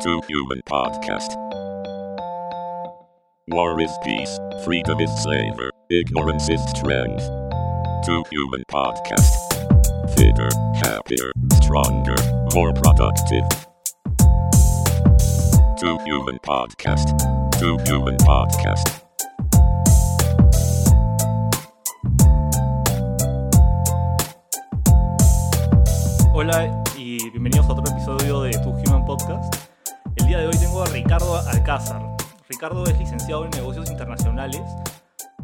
Two Human Podcast. War is peace, freedom is slavery, ignorance is strength. Two Human Podcast. Fitter, happier, stronger, more productive. Two Human Podcast. Two Human Podcast. Hola y bienvenidos a otro episodio de Tu Human Podcast. El día de hoy tengo a Ricardo Alcázar. Ricardo es licenciado en negocios internacionales,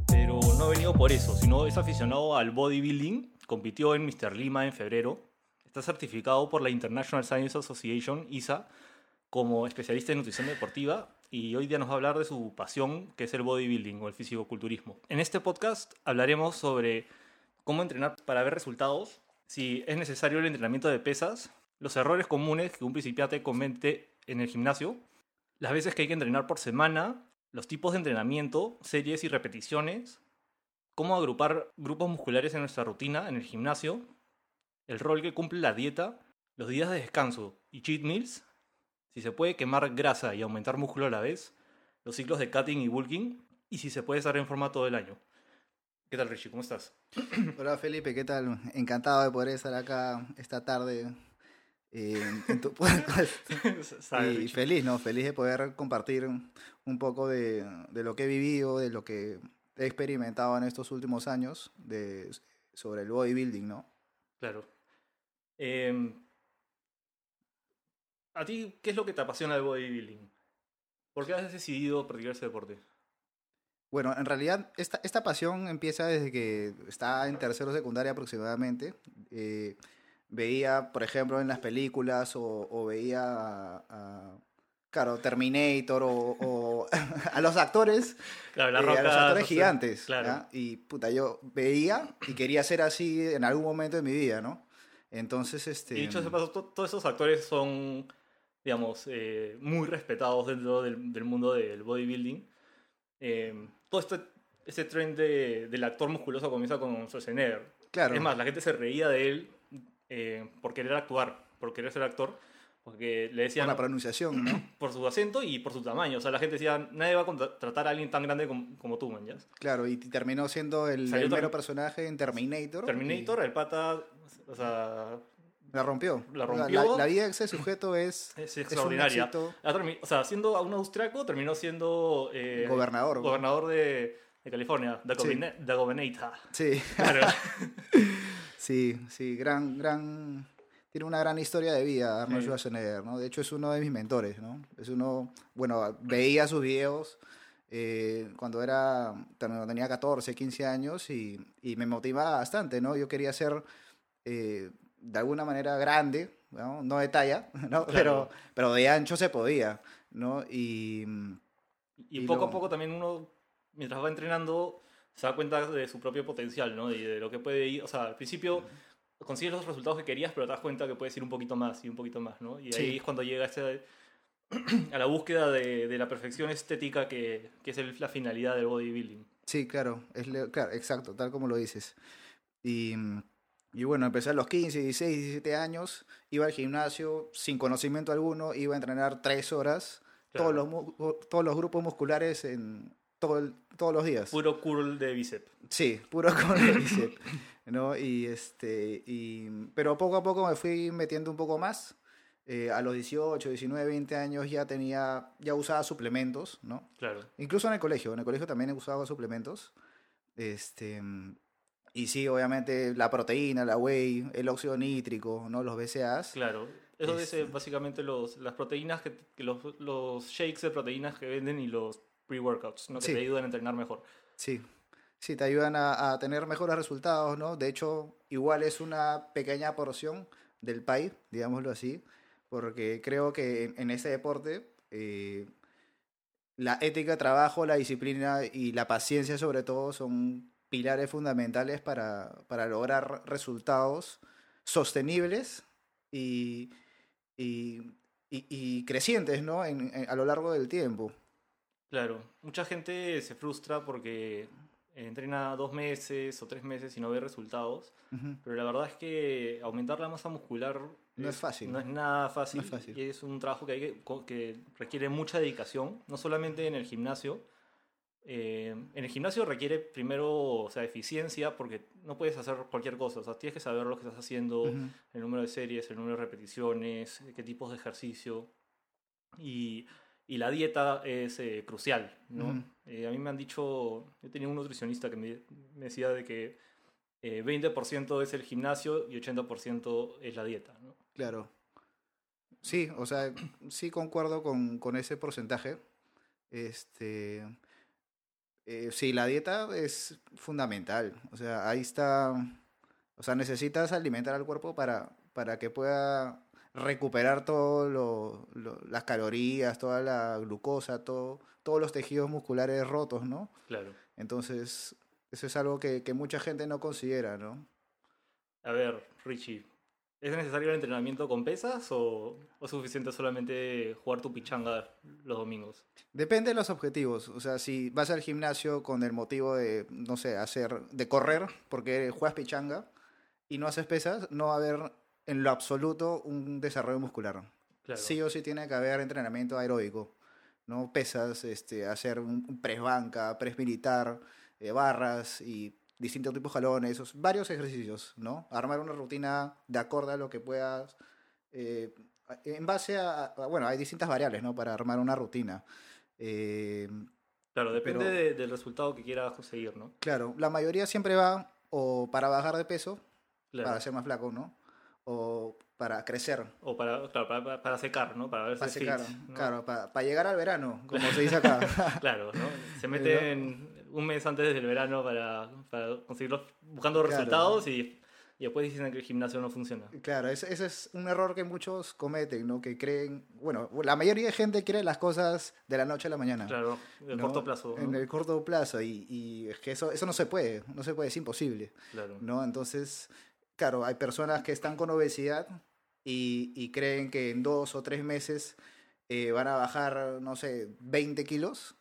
pero no ha venido por eso, sino es aficionado al bodybuilding. Compitió en Mr. Lima en febrero. Está certificado por la International Science Association, ISA, como especialista en nutrición deportiva y hoy día nos va a hablar de su pasión, que es el bodybuilding o el fisicoculturismo. En este podcast hablaremos sobre cómo entrenar para ver resultados, si es necesario el entrenamiento de pesas, los errores comunes que un principiante comete en el gimnasio, las veces que hay que entrenar por semana, los tipos de entrenamiento, series y repeticiones, cómo agrupar grupos musculares en nuestra rutina en el gimnasio, el rol que cumple la dieta, los días de descanso y cheat meals, si se puede quemar grasa y aumentar músculo a la vez, los ciclos de cutting y bulking, y si se puede estar en forma todo el año. ¿Qué tal, Richie? ¿Cómo estás? Hola Felipe, ¿qué tal? Encantado de poder estar acá esta tarde eh, en tu podcast. ¿Sabes, y feliz, ¿no? Feliz de poder compartir un poco de, de lo que he vivido, de lo que he experimentado en estos últimos años de, sobre el bodybuilding, ¿no? Claro. Eh, ¿A ti qué es lo que te apasiona del bodybuilding? ¿Por qué has decidido practicar ese deporte? Bueno, en realidad esta, esta pasión empieza desde que estaba en tercero secundaria aproximadamente. Eh, veía, por ejemplo, en las películas o, o veía a, a, claro, Terminator o, o a los actores, Claro, la eh, roca. a los actores gigantes. Claro. ¿ya? Y puta, yo veía y quería ser así en algún momento de mi vida, ¿no? Entonces, este... Y dicho de paso, to- todos esos actores son, digamos, eh, muy respetados dentro del, del mundo del bodybuilding. Eh, todo este, este trend de- del actor musculoso comienza con Schwarzenegger. claro. Es más, la gente se reía de él eh, por querer actuar, por querer ser actor, porque le por decían la pronunciación, ¿no? por su acento y por su tamaño. O sea, la gente decía, nadie va a contratar a alguien tan grande como, como tú, man. Claro, y terminó siendo el, el mero personaje en Terminator. Terminator, el pata, o sea, y La rompió. La La- rompió. La, la vida de ese sujeto es, es un extraordinaria. termi- o sea, siendo un austriaco, terminó siendo eh, Gobernador. gobernador de, de California, de, Sí. Governator. Sí, Claro. sí, sí, gran, gran, tiene una gran historia de vida Arnold Sí. Schwarzenegger, ¿no? De hecho es uno de mis mentores, ¿no? Es uno, bueno, veía sus videos eh, cuando era, cuando tenía 14, 15 años y, y me motivaba bastante, ¿no? Yo quería ser eh, de alguna manera grande, ¿no? No de talla, ¿no? Claro. Pero, pero de ancho se podía, ¿no? Y... Y, Y poco lo- a poco también uno, mientras va entrenando, se da cuenta de su propio potencial, ¿no? Y de lo que puede ir. O sea, al principio consigues los resultados que querías, pero te das cuenta que puedes ir un poquito más y un poquito más, ¿no? Y ahí es cuando llega ese, a la búsqueda de, de la perfección estética que, que es el- la finalidad del bodybuilding. Sí, claro, es claro, exacto, tal como lo dices. Y, y bueno, empecé a los 15, 16, 17 años, iba al gimnasio sin conocimiento alguno, iba a entrenar tres horas, Claro. todos, los, todos los grupos musculares en todo el- todos los días. Puro curl de bíceps. Sí, puro con el bíceps, ¿no? Y este, y, pero poco a poco me fui metiendo un poco más. Eh, a los 18, 19, 20 años ya tenía, ya usaba suplementos, ¿no? Claro. Incluso en el colegio, en el colegio también he usado suplementos. Este, y sí, obviamente la proteína, la whey, el óxido nítrico, ¿no? Los BCAAs. Claro. Eso Es- es eh, básicamente los, las proteínas, que, que los, los shakes de proteínas que venden y los pre-workouts, ¿no? que Sí. te ayudan a entrenar mejor. Sí, sí, te ayudan a, a tener mejores resultados, ¿no? De hecho, igual es una pequeña porción del pie, digámoslo así, porque creo que en, en ese deporte eh, la ética de trabajo, la disciplina y la paciencia sobre todo son pilares fundamentales para, para lograr resultados sostenibles y, y, y- y crecientes, ¿no? En- en- a lo largo del tiempo. Claro. Mucha gente se frustra porque entrena dos meses o tres meses y no ve resultados. Pero la verdad es que aumentar la masa muscular No es fácil. No es nada fácil. No es fácil. Y es un trabajo que, hay que, co- que requiere mucha dedicación, no solamente en el gimnasio. Eh, en el gimnasio requiere primero, o sea, eficiencia, porque no puedes hacer cualquier cosa. O sea, tienes que saber lo que estás haciendo, el número de series, el número de repeticiones, qué tipos de ejercicio. Y, y la dieta es eh, crucial, ¿no? Ujú. Eh, a mí me han dicho, yo tenía un nutricionista que me, me decía de que eh, 20% es el gimnasio y 80% es la dieta, ¿no? Claro. Sí, o sea, sí concuerdo con, con ese porcentaje. Este. eh, sí, la dieta es fundamental. O sea, ahí está. O sea, necesitas alimentar al cuerpo para, para que pueda recuperar lo- las calorías, toda la glucosa, todo, todos los tejidos musculares rotos, ¿no? Claro. Entonces, eso es algo que, que mucha gente no considera, ¿no? A ver, Richie, ¿es necesario el entrenamiento con pesas o, o es suficiente solamente jugar tu pichanga los domingos? Depende de los objetivos. O sea, si vas al gimnasio con el motivo de, no sé, hacer, de correr, porque juegas pichanga y no haces pesas, no va a haber en lo absoluto un desarrollo muscular. Claro. Sí o sí tiene que haber entrenamiento aeróbico, ¿no? Pesas, este, hacer un, press banca, press militar, eh, barras y distintos tipos de jalones, esos, varios ejercicios, ¿no? Armar una rutina de acorde a lo que puedas, eh, en base a, a- bueno, hay distintas variables, ¿no? Para armar una rutina. Eh, Claro, depende pero- de- del resultado que quieras conseguir, ¿no? claro, la mayoría siempre va o para bajar de peso, Claro. para ser más flaco, ¿no? O para crecer, O para, claro, para, para- secar, ¿no? Para verse para fit, secar, ¿no? claro, para, para llegar al verano, como se dice acá. Claro, ¿no? Se meten un mes antes del verano para, para conseguir los, buscando Claro. resultados y, y después dicen que el gimnasio no funciona. Claro, ese, ese es un error que muchos cometen, ¿no? Que creen, bueno, la mayoría de gente quiere las cosas de la noche a la mañana. Claro, de ¿no? corto plazo. En ¿no? el corto plazo, y, y es que eso, eso no se puede, no se puede, es imposible, Claro. ¿no? Entonces, claro, hay personas que están con obesidad y, y creen que en dos o tres meses eh, van a bajar, no sé, 20 kilos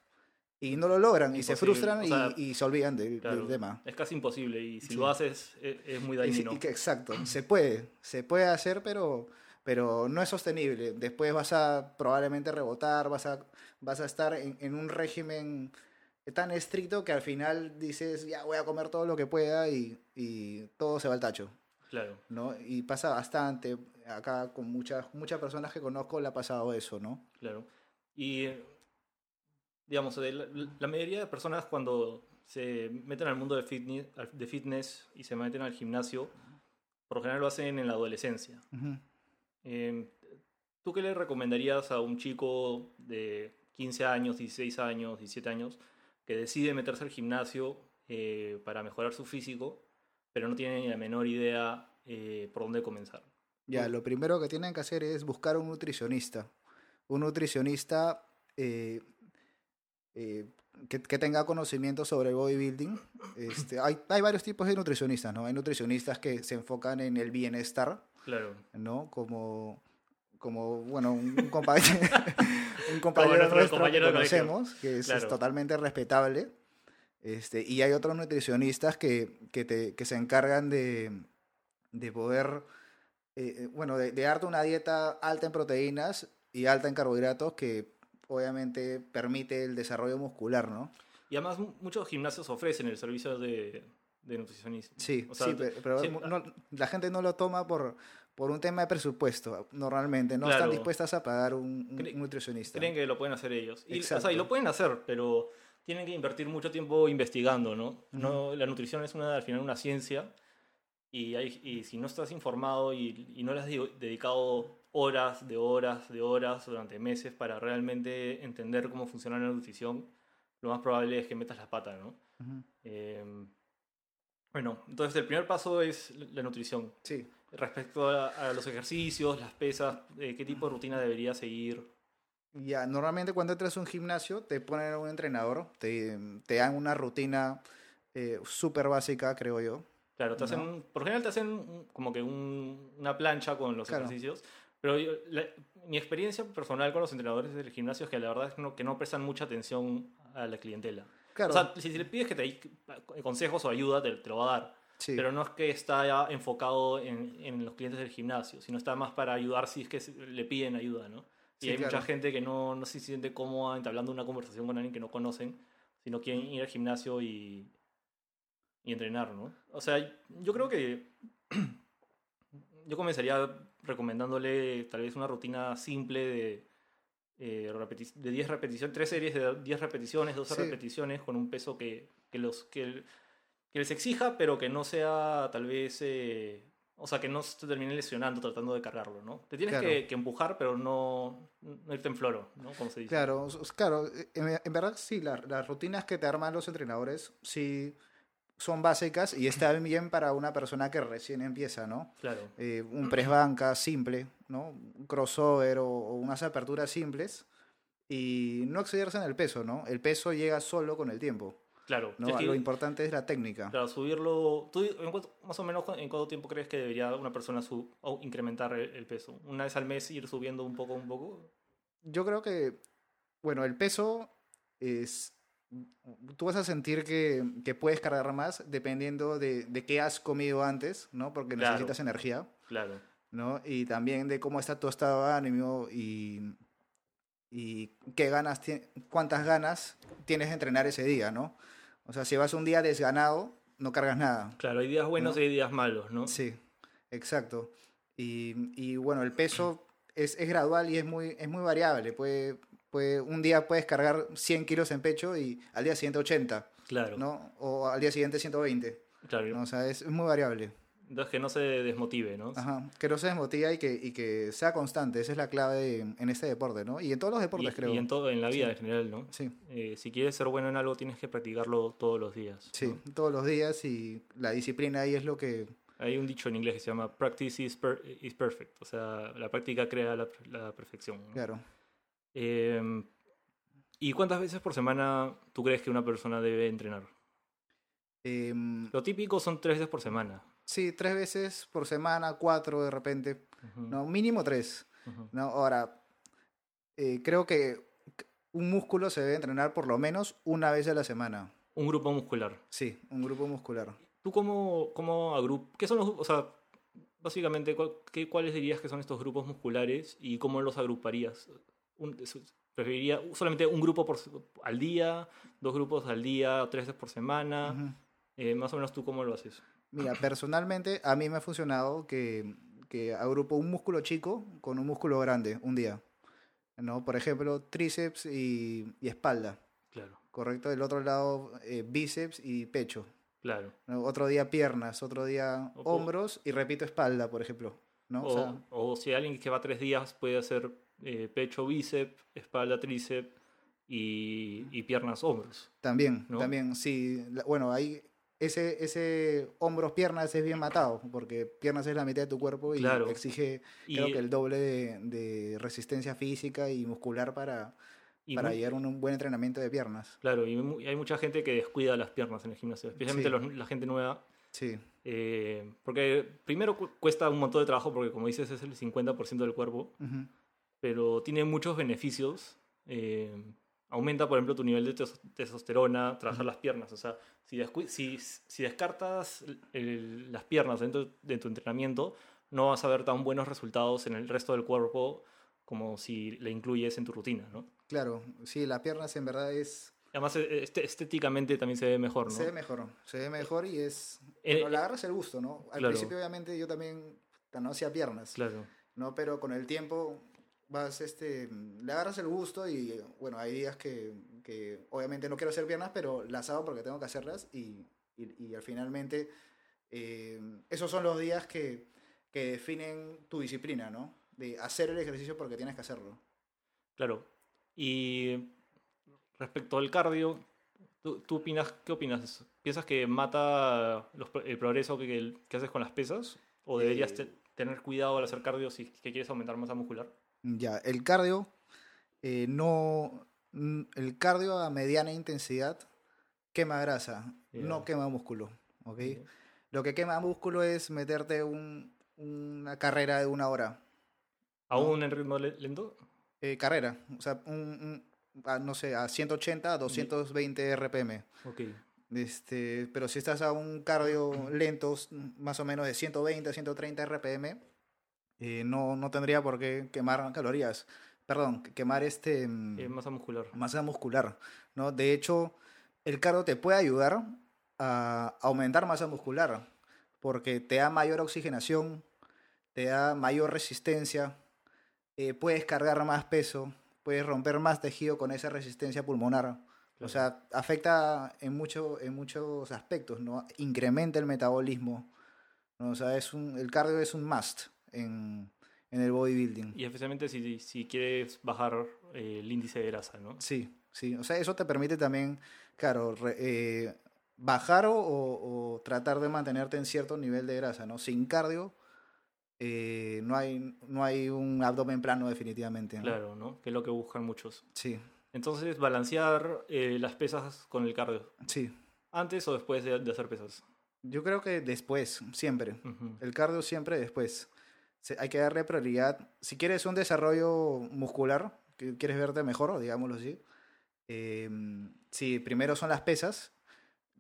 y no lo logran y se frustran o y- sea, y, se olvidan del, tema. Es casi imposible y si Sí. lo haces es, es muy Y dañino. y que- exacto, se puede, se puede hacer, pero, pero no es sostenible. Después vas a probablemente rebotar, vas a, vas a estar en, en un régimen tan estricto que al final dices, ya voy a comer todo lo que pueda y, y todo se va al tacho. Claro. ¿no? Y pasa bastante, acá con muchas, muchas personas que conozco le ha pasado eso, ¿no? Claro. Y, digamos, la, la mayoría de personas cuando se meten al mundo de fitness, de fitness y se meten al gimnasio, por lo general lo hacen en la adolescencia. Eh, ¿Tú qué le recomendarías a un chico de 15 años, 16 años, 17 años que decide meterse al gimnasio eh, para mejorar su físico, pero no tiene ni la menor idea eh, por dónde comenzar? Ya, lo primero que tienen que hacer es buscar un nutricionista. Un nutricionista eh, eh, que, que tenga conocimiento sobre el bodybuilding. Este, hay, hay varios tipos de nutricionistas, ¿no? Hay nutricionistas que se enfocan en el bienestar, Claro. ¿no? Como, como bueno, un, compañero, un compañero nuestro compañero que conocemos, que es, totalmente respetable. Este, y hay otros nutricionistas que, que, te- que se encargan de, de poder, eh, eh, bueno, de, de darte una dieta alta en proteínas y alta en carbohidratos que obviamente permite el desarrollo muscular, ¿no? Y además mu- muchos gimnasios ofrecen el servicio de, de nutricionista. Sí, O sea, sí, pe- pero sí, no- la gente no lo toma por, por un tema de presupuesto, normalmente. No están dispuestas a pagar un, nutricionista. Creen que lo pueden hacer ellos. Y, o sea, y Exacto. lo pueden hacer, pero tienen que invertir mucho tiempo investigando, ¿no? no la nutrición es una, al final una ciencia y, hay, y si no estás informado y, y no le has di- dedicado horas de horas de horas durante meses para realmente entender cómo funciona la nutrición, lo más probable es que metas la pata, ¿no? Ujú. Eh, bueno, entonces el primer paso es la nutrición. Sí, Respecto a, a los ejercicios, las pesas, eh, qué tipo de rutina debería seguir. Ya, normalmente cuando entras a un gimnasio te ponen un entrenador, te, te dan una rutina eh, súper básica, creo yo. Claro, te hacen, ¿no? por general te hacen como que un- una plancha con los Claro. ejercicios, pero yo- la- mi experiencia personal con los entrenadores del gimnasio es que la verdad es que no, que no prestan mucha atención a la clientela. Claro, O sea, si le pides que te dé consejos o ayuda, te, te lo va a dar. Sí. pero no es que está ya enfocado en, en los clientes del gimnasio, sino está más para ayudar si es que le piden ayuda, ¿no? Y Sí, hay mucha gente que no, no se siente cómoda entablando una conversación con alguien que no conocen, sino quieren ir al gimnasio y, y entrenar, ¿no? O sea, yo creo que yo comenzaría recomendándole tal vez una rutina simple de, eh, de 10 repeticiones, 3 series de 10 repeticiones, 12 Sí. repeticiones con un peso que, que los, que, que les exija, pero que no sea tal vez... eh, o sea, que no se termine lesionando tratando de cargarlo, ¿no? Te tienes Claro. que, que empujar, pero no, no irte en floro, ¿no? Como se dice. Claro, claro, en, en verdad sí, la- las rutinas que te arman los entrenadores sí son básicas y están bien para una persona que recién empieza, ¿no? Claro. Eh, un press banca simple, ¿no? Un crossover o, o unas aperturas simples y no excederse en el peso, ¿no? El peso llega solo con el tiempo, Claro. ¿no? Lo importante es la técnica. Claro, subirlo. ¿Tú en cuánto- más o menos en cuánto tiempo crees que debería una persona su- o incrementar el, peso? ¿Una vez al mes ir subiendo un poco, un poco? Yo creo que, bueno, el peso es... Tú vas a sentir que, que puedes cargar más dependiendo de, de qué has comido antes, ¿no? Porque Claro. necesitas energía, Claro. ¿no? Y también de cómo está tu estado de ánimo y, y qué ganas, cuántas ganas tienes de entrenar ese día, ¿no? O sea, si vas un día desganado, no cargas nada. Claro, hay días buenos ¿No? y hay días malos, ¿no? Sí, exacto. Y, y bueno, el peso es, es gradual y es muy, es muy variable. Puede, puede, un día puedes cargar 100 kilos en pecho y al día siguiente 80, Claro. ¿no? O al día siguiente 120. Claro. ¿no? O sea, es, es muy variable. Entonces que no se desmotive, ¿no? Ajá. Que no se desmotiva y que, y que sea constante. Esa es la clave en, en este deporte, ¿no? Y en todos los Y, deportes, creo. y en todo, en la vida Sí. en general, ¿no? Sí, Eh, si quieres ser bueno en algo, tienes que practicarlo todos los días. sí, ¿no? todos los días y la disciplina ahí es lo que... Hay un dicho en inglés que se llama practice is, per- is perfect. O sea, la práctica crea la, la perfección. ¿no? Claro. Eh, ¿Y cuántas veces por semana tú crees que una persona debe entrenar? Em, Lo típico son tres veces por semana. Sí, tres veces por semana, cuatro de repente. Ujú, No, mínimo tres. ujú. ¿no? Ahora, eh, creo que un músculo se debe entrenar por lo menos una vez a la semana. Un grupo muscular. Sí, un grupo muscular. ¿Tú cómo, cómo agrup ¿Qué son los... O sea, básicamente, ¿cuál- qué, ¿cuáles dirías que son estos grupos musculares y cómo los agruparías? Un- ¿Preferiría solamente un grupo por, al día, dos grupos al día, tres veces por semana? Ujú. Eh, más o menos tú cómo lo haces. Mira, personalmente a mí me ha funcionado que, que agrupo un músculo chico con un músculo grande un día. ¿no? Por ejemplo, tríceps y, y espalda. Claro, Correcto. Del otro lado, eh, bíceps y pecho. claro. ¿no? Otro día piernas, otro día O- hombros y repito espalda, por ejemplo. ¿no? O, O sea, o si alguien que va tres días puede hacer eh, pecho, bíceps, espalda, tríceps y, y piernas, hombros. También, ¿no? también, sí. Bueno, ahí ese, ese hombros, piernas es bien matado, porque piernas es la mitad de tu cuerpo y Claro. exige, Y, creo que el doble de, de resistencia física y muscular para, y para mu- llevar un, un buen entrenamiento de piernas. Claro, y hay mucha gente que descuida las piernas en el gimnasio, especialmente Sí. los- la gente nueva. Sí, eh, porque primero cu- cuesta un montón de trabajo, porque como dices es el 50% del cuerpo, ujú, pero tiene muchos beneficios. eh, aumenta, por ejemplo, tu nivel de tes- testosterona, trabajar las piernas. O sea, si, descu- si, si descartas el- las piernas dentro de tu entrenamiento, no vas a ver tan buenos resultados en el resto del cuerpo como si le incluyes en tu rutina, ¿no? claro, sí, las piernas en verdad es... Además, e- este- estéticamente también se ve mejor, ¿no? Se ve mejor, se ve mejor y es... Eh, bueno, le agarras el gusto, ¿no? Al claro. principio obviamente yo también no hacía piernas. Claro. ¿no? Pero con el tiempo vas, este, le agarras el gusto y, bueno, hay días que, que obviamente no quiero hacer piernas, pero las hago porque tengo que hacerlas y, y, y al finalmente eh, esos son los días que, que definen tu disciplina, ¿no? De hacer el ejercicio porque tienes que hacerlo. Claro. Y respecto al cardio, ¿tú, tú opinas, qué opinas? ¿Piensas que mata los el progreso que, que- que haces con las pesas? ¿O deberías Eh, te- tener cuidado al hacer cardio si que quieres aumentar masa muscular? Ya, el cardio, eh, no, el cardio a mediana intensidad quema grasa, no quema músculo, ¿ok? Lo que quema músculo es meterte un- una carrera de una hora. ¿Aún en ritmo le- lento? Eh, carrera, o sea, un, un- a, no sé, a 180, a 220 RPM, Ok. Este, pero si estás a un cardio lento, más o menos de 120 130 RPM, eh, no, no tendría por qué quemar calorías. Perdón, que- quemar este mm, Eh, masa muscular. masa muscular, ¿no? De hecho, el cardio te puede ayudar a aumentar masa muscular porque te da mayor oxigenación, te da mayor resistencia, eh, puedes cargar más peso, puedes romper más tejido con esa resistencia pulmonar. O Claro. sea, afecta en, mucho, en muchos aspectos, ¿no? Incrementa el metabolismo. ¿no? O sea, es un, el cardio es un must en, en el bodybuilding. Y especialmente si, si quieres bajar eh, el índice de grasa, ¿no? Sí, sí. O sea, eso te permite también, claro, re- eh, bajar o, o- tratar de mantenerte en cierto nivel de grasa, ¿no? Sin cardio eh, no, hay, no hay un abdomen plano definitivamente. ¿no? Claro, ¿no? Que es lo que buscan muchos. Sí, Entonces, balancear las pesas con el cardio. sí. ¿Antes o después de, de hacer pesas? Yo creo que después, siempre. El cardio siempre después. Hay que darle prioridad. Si quieres un desarrollo muscular, que quieres verte mejor, digámoslo así, eh, si primero son las pesas,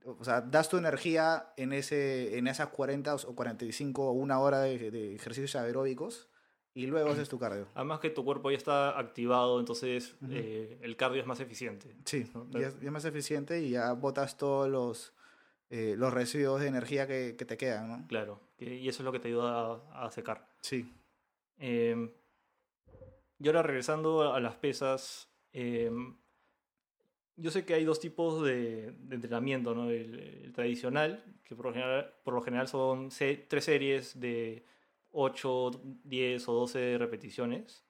o sea, das tu energía en, ese, en esas 40 o 45 o una hora de, de ejercicios aeróbicos y luego haces tu cardio. Además que tu cuerpo ya está activado, entonces Ujú. eh, el cardio es más eficiente. Sí, ¿no? ya, es- ya es más eficiente y ya botas todos los, eh, los residuos de energía que, que te quedan, ¿no? Claro, y eso es lo que te ayuda a, a secar. Sí. Eh, y ahora regresando a las pesas, eh, yo sé que hay dos tipos de, de entrenamiento, ¿no? El, el tradicional, que por lo general, por lo general son se- tres series de 8, 10 o 12 repeticiones.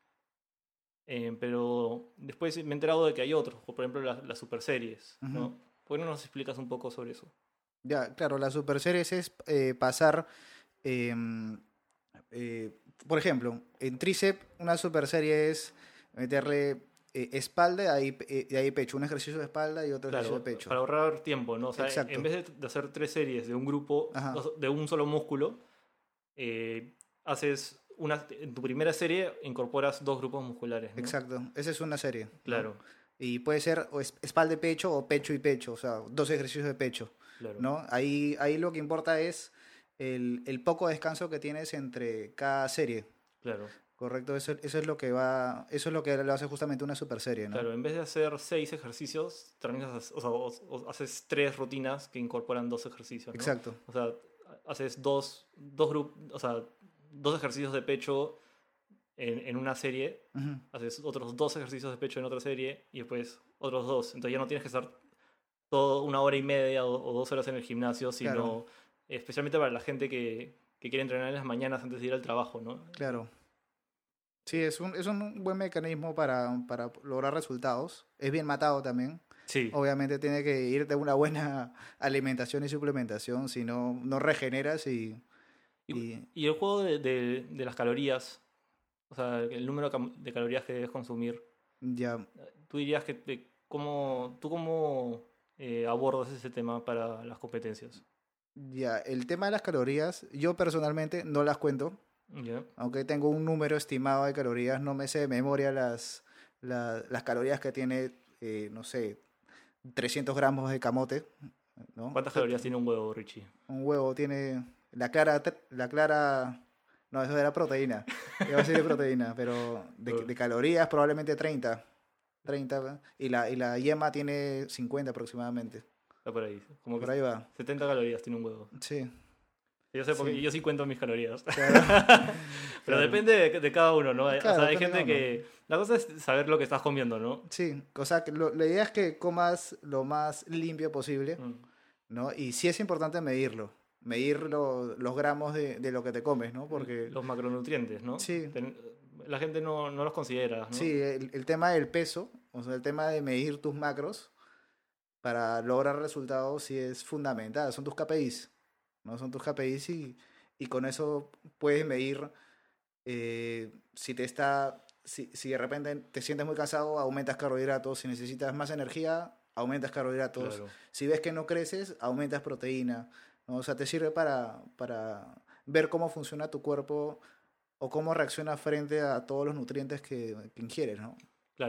Eh, pero después me he enterado de que hay otros, por ejemplo las, las super series, ¿no? Ujú. ¿Por qué no nos explicas un poco sobre eso? Ya, claro, la super series es eh, pasar, em, eh, por ejemplo, en tríceps una super serie es meterle eh, espalda y ahí, eh, y ahí pecho, un ejercicio de espalda y otro Claro, ejercicio de pecho. para ahorrar tiempo, ¿no? O sea, Exacto. en vez de, hacer tres series de un grupo, Ajá. de un solo músculo, eh, haces una, en tu primera serie incorporas dos grupos musculares, ¿no? Exacto, esa es una serie. ¿no? Claro, Y puede ser o es- espalda y pecho o pecho y pecho, o sea, dos ejercicios de pecho, claro. ¿no? Ahí, ahí lo que importa es el, el poco descanso que tienes entre cada serie, Claro, ¿correcto? Eso, eso es lo que va, eso es lo que lo hace justamente una super serie, ¿no? claro. En vez de hacer seis ejercicios, terminas, o sea, o- o haces tres rutinas que incorporan dos ejercicios, ¿no? Exacto, O sea, haces dos, dos grupos, o sea, dos ejercicios de pecho en, en una serie haces otros dos ejercicios de pecho en otra serie y después otros dos. Entonces ya no tienes que estar todo una hora y media o, o dos horas en el gimnasio, sino Claro. Especialmente para la gente que, que quiere entrenar en las mañanas antes de ir al trabajo, ¿no? Claro. Sí, es un, es un buen mecanismo para, para lograr resultados. Es bien matado también. Sí, Obviamente tiene que ir de una buena alimentación y suplementación, si no, no regeneras y... Y- el juego de, de- de las calorías, o sea, el número de calorías que debes consumir, ya, tú dirías que te- cómo, tú cómo eh, abordas ese tema para las competencias. Ya, el tema de las calorías, yo personalmente no las cuento, aunque tengo un número estimado de calorías, no me sé de memoria las, la- las calorías que tiene, eh, no sé, 300 gramos de camote, ¿no? ¿Cuántas calorías tiene un huevo, Richie? Un huevo tiene la clara, la clara, no, eso era proteína, iba a decir de proteína, pero de, de calorías probablemente 30, 30, y la, y la yema tiene 50 aproximadamente, Está por ahí. Como que por ahí va, 70 calorías tiene un huevo. sí. Yo sé, porque Sí. yo sí cuento mis calorías. Claro. Pero Claro. depende de, de cada uno, ¿no? Hay- o Claro, sea, hay gente que... La cosa es saber lo que estás comiendo, ¿no? Sí, o sea, que lo- la idea es que comas lo más limpio posible, Mm. ¿no? Y sí es importante medirlo, medir lo- los gramos de, de lo que te comes, ¿no? Porque Los macronutrientes, ¿no? Sí. Ten- La gente no, no los considera, ¿no? Sí, el, el tema del peso, o sea, el tema de medir tus macros para lograr resultados sí es fundamental. Son tus KPIs, ¿no? Son tus KPIs y, y con eso puedes medir eh, si te está, si, si de repente te sientes muy cansado, aumentas carbohidratos. Si necesitas más energía, aumentas carbohidratos. Claro. Si ves que no creces, aumentas proteína. ¿no? O sea, te sirve para, para ver cómo funciona tu cuerpo o cómo reacciona frente a todos los nutrientes que, que ingieres, ¿no?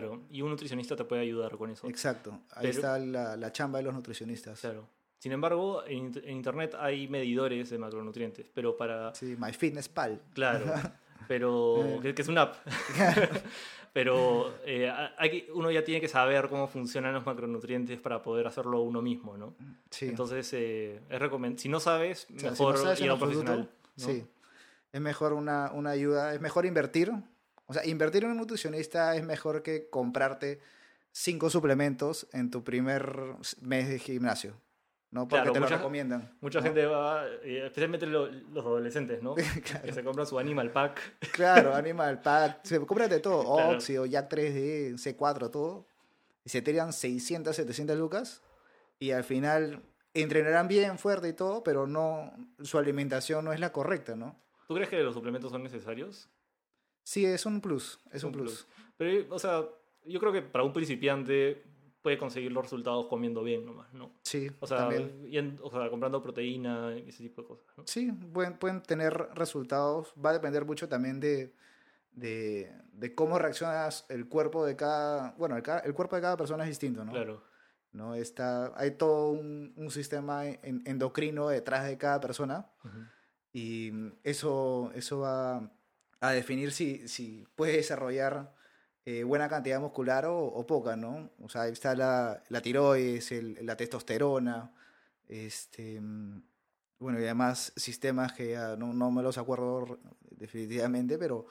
Claro, y un nutricionista te puede ayudar con eso. Exacto. Ahí Pero- está la, la chamba de los nutricionistas. Claro. Sin embargo, en, int- en internet hay medidores de macronutrientes, pero para... Sí, MyFitnessPal. Claro, pero... Eh. que, que es una app. pero eh, hay uno ya tiene que saber cómo funcionan los macronutrientes para poder hacerlo uno mismo, ¿no? Sí. Entonces, eh, es recomend si no sabes, O sea, si no mejor sabes ir a un profesional. ¿no? Sí. Es mejor una, una ayuda, es mejor invertir. O sea, invertir en un nutricionista es mejor que comprarte cinco suplementos en tu primer mes de gimnasio. ¿No? Porque Claro, te lo mucha- recomiendan. Mucha ¿no? gente va, eh, especialmente lo- los adolescentes, ¿no? Que se compran su Animal Pack. Claro, Animal Pack, se cómprate todo, Claro. Oxy, Jack 3D, C4, todo. Y se tiran 600, 700 lucas. Y al final entrenarán bien, fuerte y todo, pero no, su alimentación no es la correcta, ¿no? ¿Tú crees que los suplementos son necesarios? Sí, es un plus, es un, Un plus. Pero, o sea, yo creo que para un principiante puede conseguir los resultados comiendo bien nomás, ¿no? Sí, O sea, también. o sea comprando proteína y ese tipo de cosas, ¿no? Sí, pueden, pueden tener resultados. Va a depender mucho también de, de, de cómo reaccionas el cuerpo de cada... Bueno, el, el cuerpo de cada persona es distinto, ¿no? Claro, ¿no? Está, hay todo un, un sistema en- endocrino detrás de cada persona Ujú. y eso, eso va a definir si, si puedes desarrollar eh, buena cantidad muscular o, o poca, ¿no? O sea, ahí está la, la tiroides, el- la testosterona, este, mm, bueno, y además sistemas que ya no, no me los acuerdo definitivamente, pero,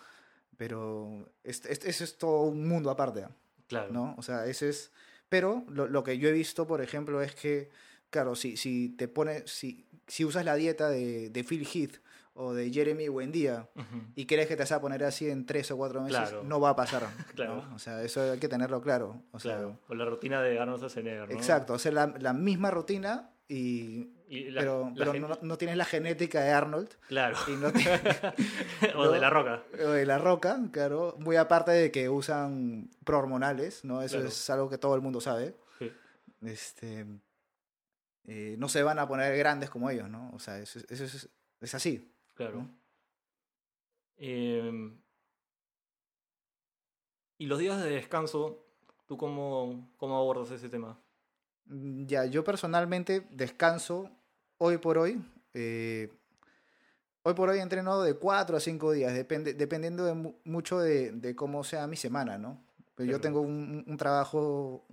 pero es- es- eso es todo un mundo aparte. claro. ¿no? O sea, ese es... Pero lo, lo que yo he visto, por ejemplo, es que, claro, si, si te pones, si, si usas la dieta de, de Phil Heath o de Jeremy Buendía Ujú. y crees que te vas a poner así en tres o cuatro meses, Claro. no va a pasar. Claro. ¿no? O sea, eso hay que tenerlo claro. O sea. O la rutina de Arnold Schwarzenegger, ¿no? exacto, hacer la, la misma rutina y... Y la- pero la pero no, no tienes la genética de Arnold Claro. y no tienes... o de la roca. O de la roca, claro. Muy aparte de que usan prohormonales, ¿no? Eso Claro. es algo que todo el mundo sabe. Sí. Este, eh, no se van a poner grandes como ellos, ¿no? O sea, eso, es- eso es, es así. Claro. ¿no? Eh, y los días de descanso, ¿tú cómo, cómo abordas ese tema? Mm, Ya, yo personalmente descanso hoy por hoy. eh, hoy por hoy entreno de 4 a 5 días, depende, dependiendo de mu- mucho de, de cómo sea mi semana, ¿no? Pero yo Claro. tengo un, un trabajo,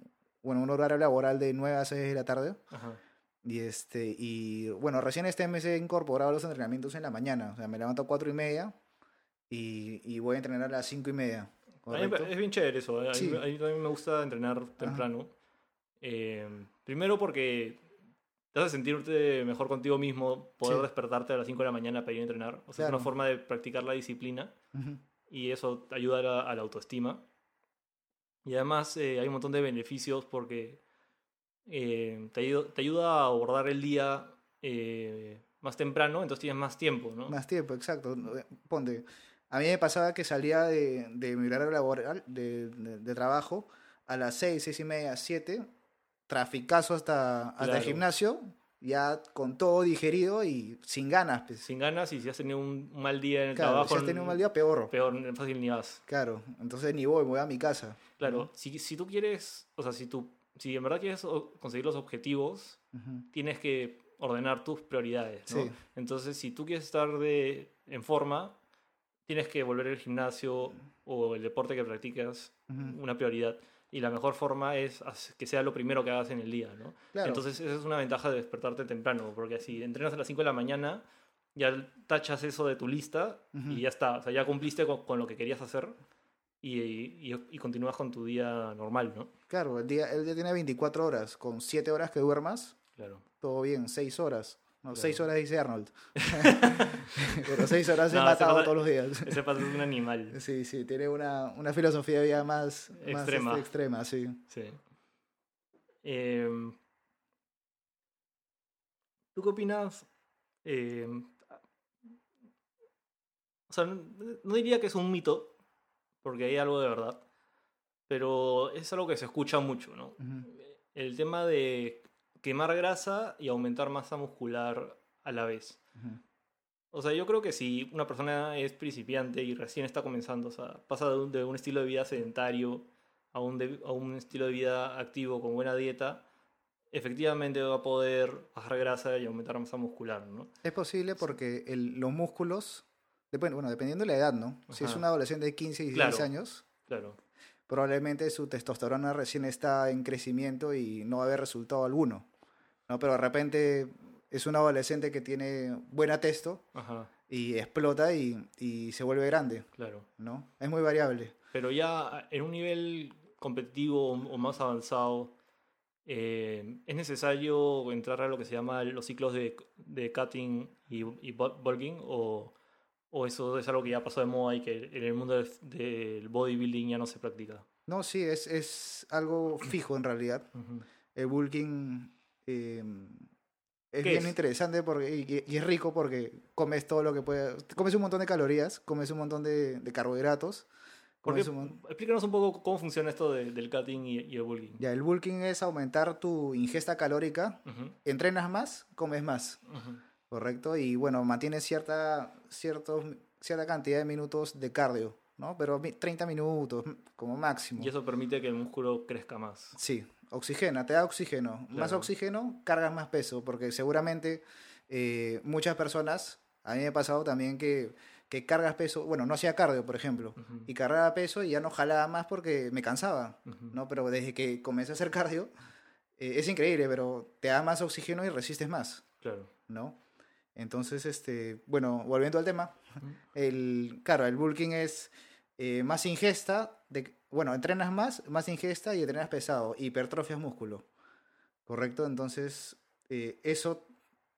bueno, un horario laboral de 9 a 6 de la tarde. Ajá. Y este, y bueno, recién este mes he incorporado los entrenamientos en la mañana. O sea, me levanto a cuatro y media y, y voy a entrenar a las cinco y media. Es bien chévere eso. ¿eh? A, mí, Sí. a mí también me gusta entrenar temprano. Eh, primero porque te hace sentirte mejor contigo mismo, poder Sí. despertarte a las 5 de la mañana para ir a entrenar. O sea, es una forma de practicar la disciplina y eso te ayuda a la, a la autoestima. Y además eh, hay un montón de beneficios porque eh, te, ayuda, te ayuda a abordar el día eh, más temprano, entonces tienes más tiempo, ¿no? Más tiempo, exacto. No, Ponte, a mí me pasaba que salía de, de mi horario laboral, de, de- de trabajo, a las seis, seis y media, siete, traficazo hasta, hasta el Claro. gimnasio, ya con todo digerido y sin ganas. pues. Sin ganas y si has tenido un mal día en el Claro, trabajo, si has tenido un mal día, peor. peor, fácil ni vas. Claro, entonces ni voy, voy a mi casa. Claro, si, si tú quieres, o sea, si tú, si en verdad quieres conseguir los objetivos, Ujú. tienes que ordenar tus prioridades, ¿no? Sí. Entonces, si tú quieres estar de, en forma, tienes que volver al gimnasio o el deporte que practicas Ujú. una prioridad. Y la mejor forma es que sea lo primero que hagas en el día, ¿no? Claro. Entonces, esa es una ventaja de despertarte temprano, porque si entrenas a las 5 de la mañana, ya tachas eso de tu lista Ujú. y ya está. O sea, ya cumpliste con, con lo que querías hacer y, y, y continúas con tu día normal, ¿no? Claro, el día, el día tiene 24 horas, con 7 horas que duermas, Claro. todo bien, 6 horas. No, Claro. 6 horas dice Arnold. Pero 6 horas he No, matado pasa- todos los días. Ese pato es un animal. Sí, sí, tiene una, una filosofía ya más, más, Extrema. este, extrema, sí. Sí. Em, ¿Tú qué opinas? Em, o sea, no diría que es un mito, porque hay algo de verdad, pero es algo que se escucha mucho, ¿no? El tema de quemar grasa y aumentar masa muscular a la vez. O sea, yo creo que si una persona es principiante y recién está comenzando, o sea, pasa de un, de un estilo de vida sedentario a un, de- a un estilo de vida activo con buena dieta, efectivamente va a poder bajar grasa y aumentar masa muscular, ¿no? Es posible porque el- los músculos, dep- bueno, dependiendo de la edad, ¿no? Si es un adolescente de 15 y 16 Claro. años, Claro. probablemente su testosterona recién está en crecimiento y no va a haber resultado alguno, ¿no? Pero de repente es un adolescente que tiene buena testo Ajá, y explota y, y se vuelve grande, claro. ¿no? Es muy variable. Pero ya en un nivel competitivo o más avanzado, eh, ¿es necesario entrar a lo que se llama los ciclos de, de cutting y, y bu- bulking? O, ¿O eso es algo que ya pasó de moda y que en el mundo del, bodybuilding ya no se practica? No, sí, es, es algo fijo en realidad. Ujú. El bulking eh, es ¿Qué bien es? interesante porque, y, y es rico porque comes todo lo que puedes. Comes un montón de calorías, comes un montón de, de carbohidratos. Porque, un explícanos un poco cómo funciona esto de- del cutting y, y el bulking. Ya, el bulking es aumentar tu ingesta calórica. Ujú, Entrenas más, comes más, ujú. ¿correcto? Y bueno, mantienes cierta, ciertos, cierta cantidad de minutos de cardio, ¿no? Pero mi- 30 minutos como máximo. Y eso permite que el músculo crezca más. Sí, oxigena, te da oxígeno. Más oxígeno, cargas más peso, porque seguramente eh, muchas personas, a mí me ha pasado también que, que cargas peso, bueno, no hacía cardio, por ejemplo, y cargaba peso y ya no jalaba más porque me cansaba. ¿no? Pero desde que comencé a hacer cardio, eh, es increíble, pero te da más oxígeno y resistes más, Claro. ¿no? Entonces, este, bueno, volviendo al tema, el, claro, el bulking es eh, más ingesta, de, bueno, entrenas más, más ingesta y entrenas pesado, hipertrofias músculo, ¿correcto? Entonces, eh, eso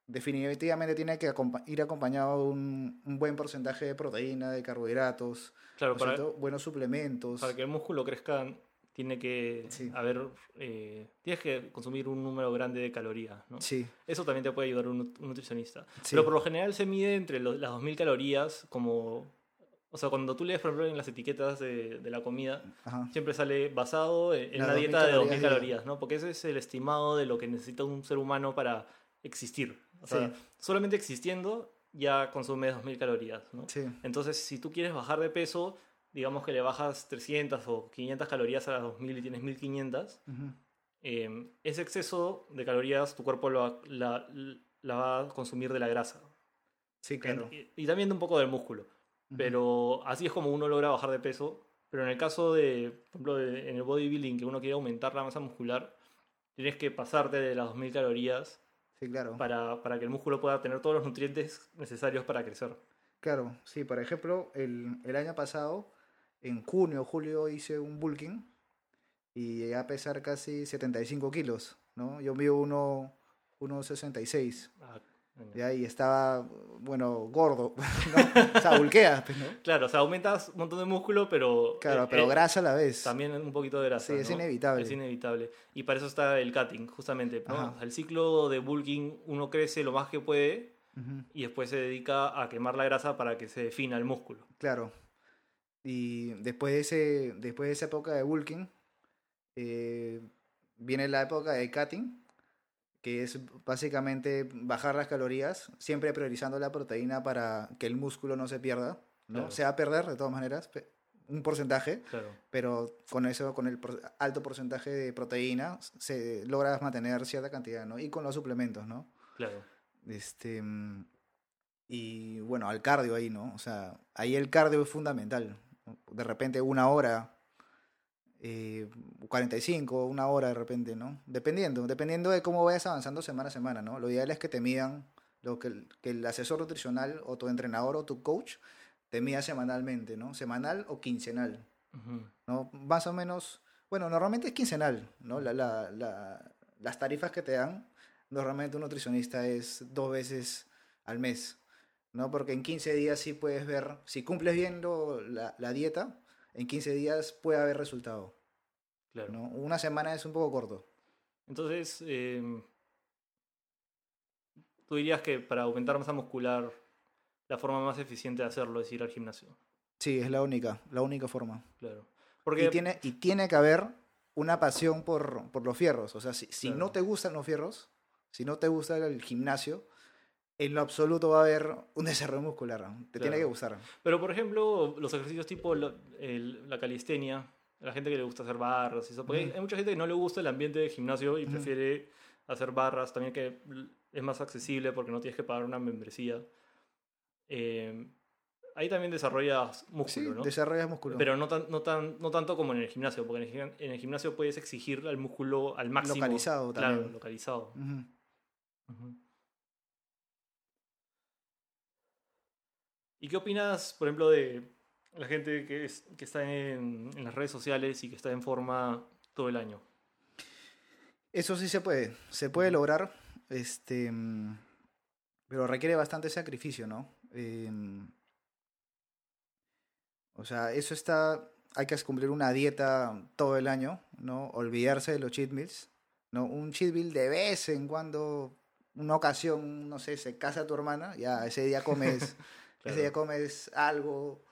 definitivamente tiene que ir acompañado de un, un buen porcentaje de proteína, de carbohidratos, Claro, ¿no es para, cierto? buenos suplementos. para que el músculo crezca tiene que Sí. haber eh, tienes que consumir un número grande de calorías ¿no? Sí, eso también te puede ayudar un, un nutricionista Sí. pero por lo general se mide entre las 2000 calorías como o sea cuando tú lees por ejemplo en las etiquetas de, de la comida ajá. siempre sale basado en, una 2000 dieta de 2000 calorías calorías ¿no? porque ese es el estimado de lo que necesita un ser humano para existir o sea Sí. solamente existiendo ya consume 2000 calorías ¿no? Sí, Entonces, si tú quieres bajar de peso, digamos que le bajas 300 o 500 calorías a las 2000 y tienes 1500, ujú, eh, ese exceso de calorías tu cuerpo lo la, la va a consumir de la grasa. sí, claro. Y, y también de un poco del músculo. Pero así es como uno logra bajar de peso. Pero en el caso de, por ejemplo, de- en el bodybuilding, que uno quiere aumentar la masa muscular, tienes que pasarte de las 2000 calorías Sí, claro. para, para que el músculo pueda tener todos los nutrientes necesarios para crecer. Claro, sí, por ejemplo, el, el año pasado, en junio, julio, hice un bulking y llegué a pesar casi 75 kilos, ¿no? Yo mido uno, 1,66, Ah, de ahí estaba, bueno, gordo, ¿no? O sea, bulqueas, pues, ¿no? Claro, o sea, aumentas un montón de músculo, pero... Claro, eh, pero eh, grasa a la vez. También un poquito de grasa. Sí, es ¿no? inevitable. Es inevitable. Y para eso está el cutting, justamente. ¿no? O sea, el ciclo de bulking, uno crece lo más que puede y después se dedica a quemar la grasa para que se defina el músculo. Claro. Y después de, ese, después de esa época de bulking, eh, viene la época de cutting, que es básicamente bajar las calorías, siempre priorizando la proteína para que el músculo no se pierda. ¿no? Claro. Se va a perder de todas maneras, un porcentaje, Claro. pero con eso, con el alto porcentaje de proteína, se logra mantener cierta cantidad, ¿no? Y con los suplementos, ¿no? Claro. Este, mm, y bueno, al cardio ahí, ¿no? O sea, ahí el cardio es fundamental. De repente una hora, eh, 45, una hora de repente, ¿no? Dependiendo, dependiendo de cómo vayas avanzando semana a semana, ¿no? Lo ideal es que te midan, lo que el, que el asesor nutricional o tu entrenador o tu coach te mida semanalmente, ¿no? Semanal o quincenal. ¿no? Más o menos, bueno, normalmente es quincenal, ¿no? La, la- la- las tarifas que te dan, normalmente un nutricionista es dos veces al mes, ¿no? Porque en 15 días sí puedes ver, si cumples bien lo- la, la dieta, en 15 días puede haber resultado, Claro. ¿no? Una semana es un poco corto. Entonces, eh, tú dirías que para aumentar masa muscular, la forma más eficiente de hacerlo es ir al gimnasio. Sí, es la única, la única forma. Claro. Porque Y tiene, y tiene que haber una pasión por, por los fierros. O sea, si, si Claro. no te gustan los fierros, si no te gusta el gimnasio, en lo absoluto va a haber un desarrollo muscular. Te tiene Claro. que gustar. Pero, por ejemplo, los ejercicios tipo la, el- la calistenia, la gente que le gusta hacer barras y eso, porque hay- Ujú. hay mucha gente que no le gusta el ambiente de gimnasio y Ujú. prefiere hacer barras, también que es más accesible porque no tienes que pagar una membresía. Eh, ahí también desarrollas Sí, músculo, ¿no? desarrollas músculo. Pero no, tan, no, tan, no tanto como en el gimnasio, porque en el, en el gimnasio puedes exigir al músculo al máximo. Localizado Claro, también. localizado. Ujú. Ujú. ¿Y qué opinas, por ejemplo, de la gente que, es, que está en, en las redes sociales y que está en forma todo el año? Eso sí se puede, se puede lograr, este, pero requiere bastante sacrificio, ¿no? Em, o sea, eso está, hay que cumplir una dieta todo el año, ¿no? Olvidarse de los cheat meals, ¿no? Un cheat meal de vez en cuando, una ocasión, no sé, se casa tu hermana, ya ese día comes, Claro. ese día comes algo,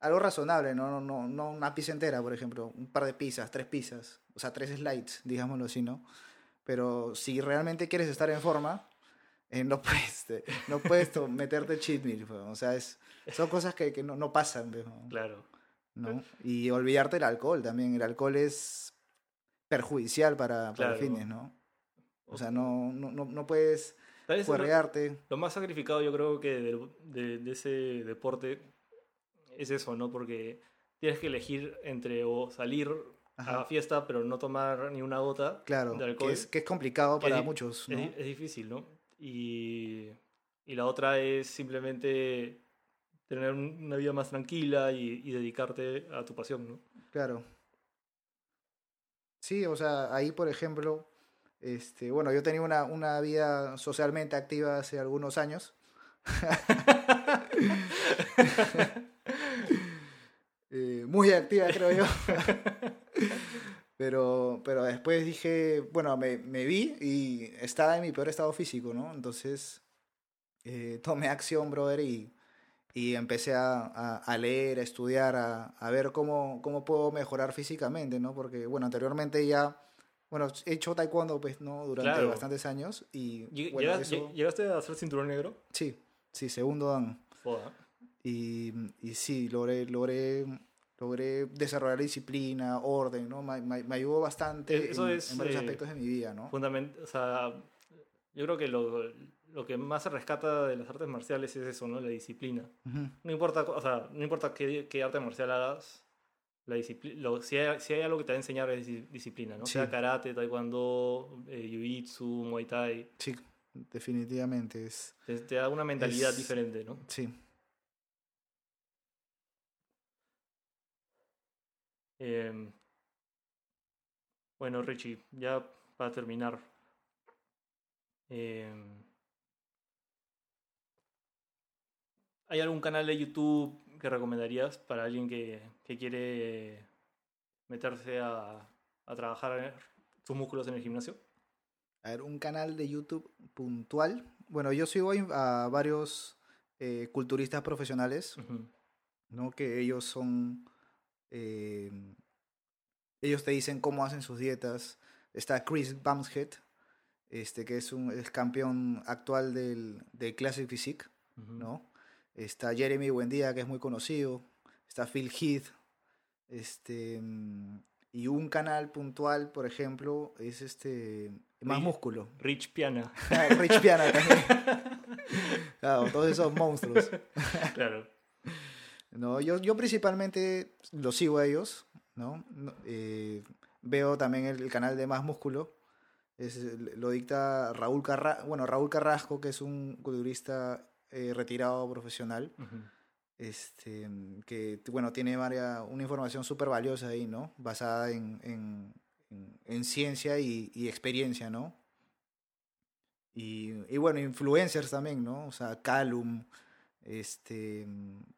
algo razonable, ¿no? No, no, no una pizza entera, por ejemplo, un par de pizzas, tres pizzas, o sea, tres slides, digámoslo así, ¿no? Pero si realmente quieres estar en forma, eh, no puedes, te- no puedes meterte cheat meal, pues, o sea, es, son cosas que, que no, no pasan, pues, ¿no? Claro. ¿no? Y olvidarte del alcohol también, el alcohol es perjudicial para, para Claro. fines, ¿no? O sea, no, no, no puedes Tal vez lo, lo más sacrificado yo creo que de, de ese deporte es eso, ¿no? Porque tienes que elegir entre o salir a la fiesta pero no tomar ni una gota Claro, de alcohol. que es, que es complicado para muchos, Es, ¿no? es difícil, ¿no? Y, y la otra es simplemente tener un- una vida más tranquila y, y dedicarte a tu pasión, ¿no? Claro. Sí, o sea, ahí, por ejemplo, este, bueno, yo tenía una, una vida socialmente activa hace algunos años. Eh, muy activa, creo yo. pero, pero después dije, bueno, me, me vi y estaba en mi peor estado físico, ¿no? Entonces eh, tomé acción, brother, y, y empecé a, a- a leer, a estudiar, a, a ver cómo, cómo puedo mejorar físicamente, ¿no? Porque, bueno, anteriormente ya, bueno, he hecho taekwondo, pues, ¿no? Durante Claro. bastantes años y, bueno, llegas- eso- lleg- ¿Llegaste a ser cinturón negro? sí, sí, segundo dan. Y, y sí, logré, logré, logré desarrollar disciplina, orden, ¿no? Me, me- me ayudó bastante Eh, Eso en, es, en varios eh, aspectos de mi vida, ¿no? Fundament- o sea, yo creo que lo, lo que más se rescata de las artes marciales es eso, ¿no? La disciplina. Ujú, No importa, o sea, no importa qué, qué arte marcial hagas, la lo, si, hay, si hay algo que te va a enseñar es dis- disciplina, ¿no? Sí. Sea karate, taekwondo, eh, jiu-jitsu, muay thai, Sí, definitivamente es, te, te da una mentalidad Es- diferente, ¿no? sí. Eh, bueno, Richie, ya para terminar. eh, ¿Hay algún canal de YouTube que recomendarías para alguien que, que quiere meterse a, a trabajar sus músculos en el gimnasio? A ver, un canal de YouTube puntual. Bueno, yo sigo a varios eh, culturistas profesionales. ¿no? Que ellos son... eh, ellos te dicen cómo hacen sus dietas. Está Chris Bumstead, este, que es un es campeón actual del, de Classic Physique. ¿no? Está Jeremy Buendía, que es muy conocido. Está Phil Heath. Este, mm, y un canal puntual, por ejemplo, es este Más Rich- Músculo. Rich Piana, Ah, Rich Piana también. Claro, todos esos monstruos. claro. No, yo, yo principalmente los sigo a ellos, ¿no? Eh, veo también el, el canal de Más Músculo. Es, lo dicta Raúl Carrasco, bueno, Raúl Carrasco, que es un culturista eh, retirado profesional. Este, que, bueno, tiene varia, una información súper valiosa ahí, ¿no? Basada en, en, en- en ciencia y, y experiencia, ¿no? Y, y bueno, influencers también, ¿no? O sea, Calum, este,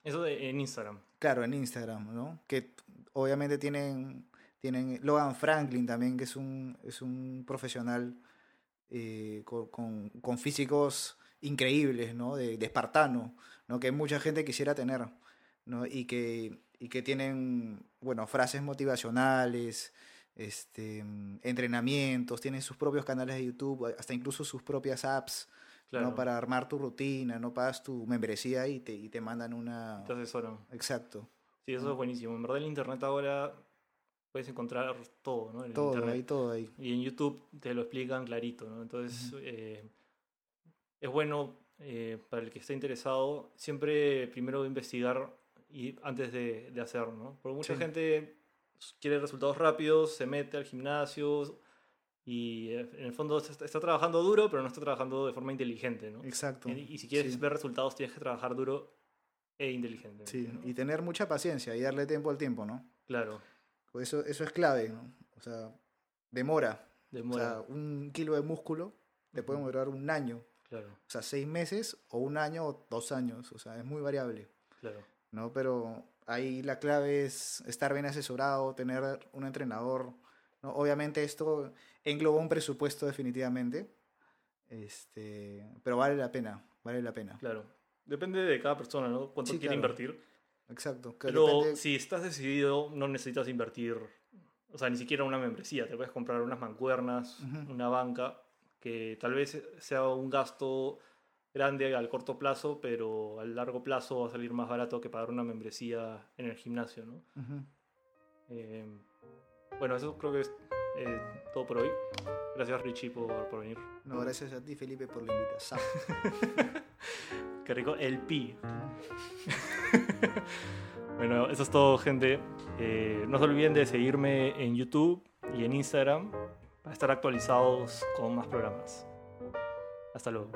Eso de- en Instagram. Claro, en Instagram, ¿no? Que obviamente tienen, tienen Logan Franklin también, que es un, es un profesional eh, con, con- con físicos increíbles, ¿no? De, de espartano, ¿no? Que mucha gente quisiera tener, ¿no? Y que, y que tienen, bueno, frases motivacionales, este, entrenamientos, tienen sus propios canales de YouTube, hasta incluso sus propias apps, Claro. ¿no? Para armar tu rutina, no pagas tu membresía y te, y te mandan una... Te asesoran. Exacto. Sí, eso es buenísimo. En verdad el internet ahora puedes encontrar todo, ¿no? En Todo internet. ahí, todo ahí. Y en YouTube te lo explican clarito, ¿no? Entonces, eh, es bueno eh, para el que esté interesado siempre primero investigar y antes de, de hacer, ¿no? Porque mucha Sí. gente quiere resultados rápidos, se mete al gimnasio y eh, en el fondo está, está trabajando duro, pero no está trabajando de forma inteligente, ¿no? Exacto. Y, y si quieres Sí. ver resultados tienes que trabajar duro e inteligente. Sí, ¿no? y tener mucha paciencia y darle tiempo al tiempo, ¿no? Claro, Pues Eso, eso es clave, ¿no? O sea, demora. demora. O sea, un kilo de músculo te puede durar un año. Claro, O sea, seis meses o un año o dos años. O sea, es muy variable, claro. ¿no? Pero ahí la clave es estar bien asesorado, tener un entrenador, ¿no? Obviamente esto engloba un presupuesto definitivamente. Este, pero vale la pena, vale la pena. Claro. Depende de cada persona, ¿no? Cuánto Sí, quiere claro. invertir. Exacto. Pero depende- si estás decidido, no necesitas invertir, o sea, ni siquiera una membresía. Te puedes comprar unas mancuernas, una banca, que tal vez sea un gasto grande al corto plazo, pero al largo plazo va a salir más barato que pagar una membresía en el gimnasio, ¿no? Ujú. Eh, bueno, eso creo que es eh, todo por hoy. Gracias Richie por, por venir. No, gracias a ti, Felipe, por la invitación. Qué rico, el pi. bueno, eso es todo, gente. Eh, no se olviden de seguirme en YouTube y en Instagram para estar actualizados con más programas. Hasta luego.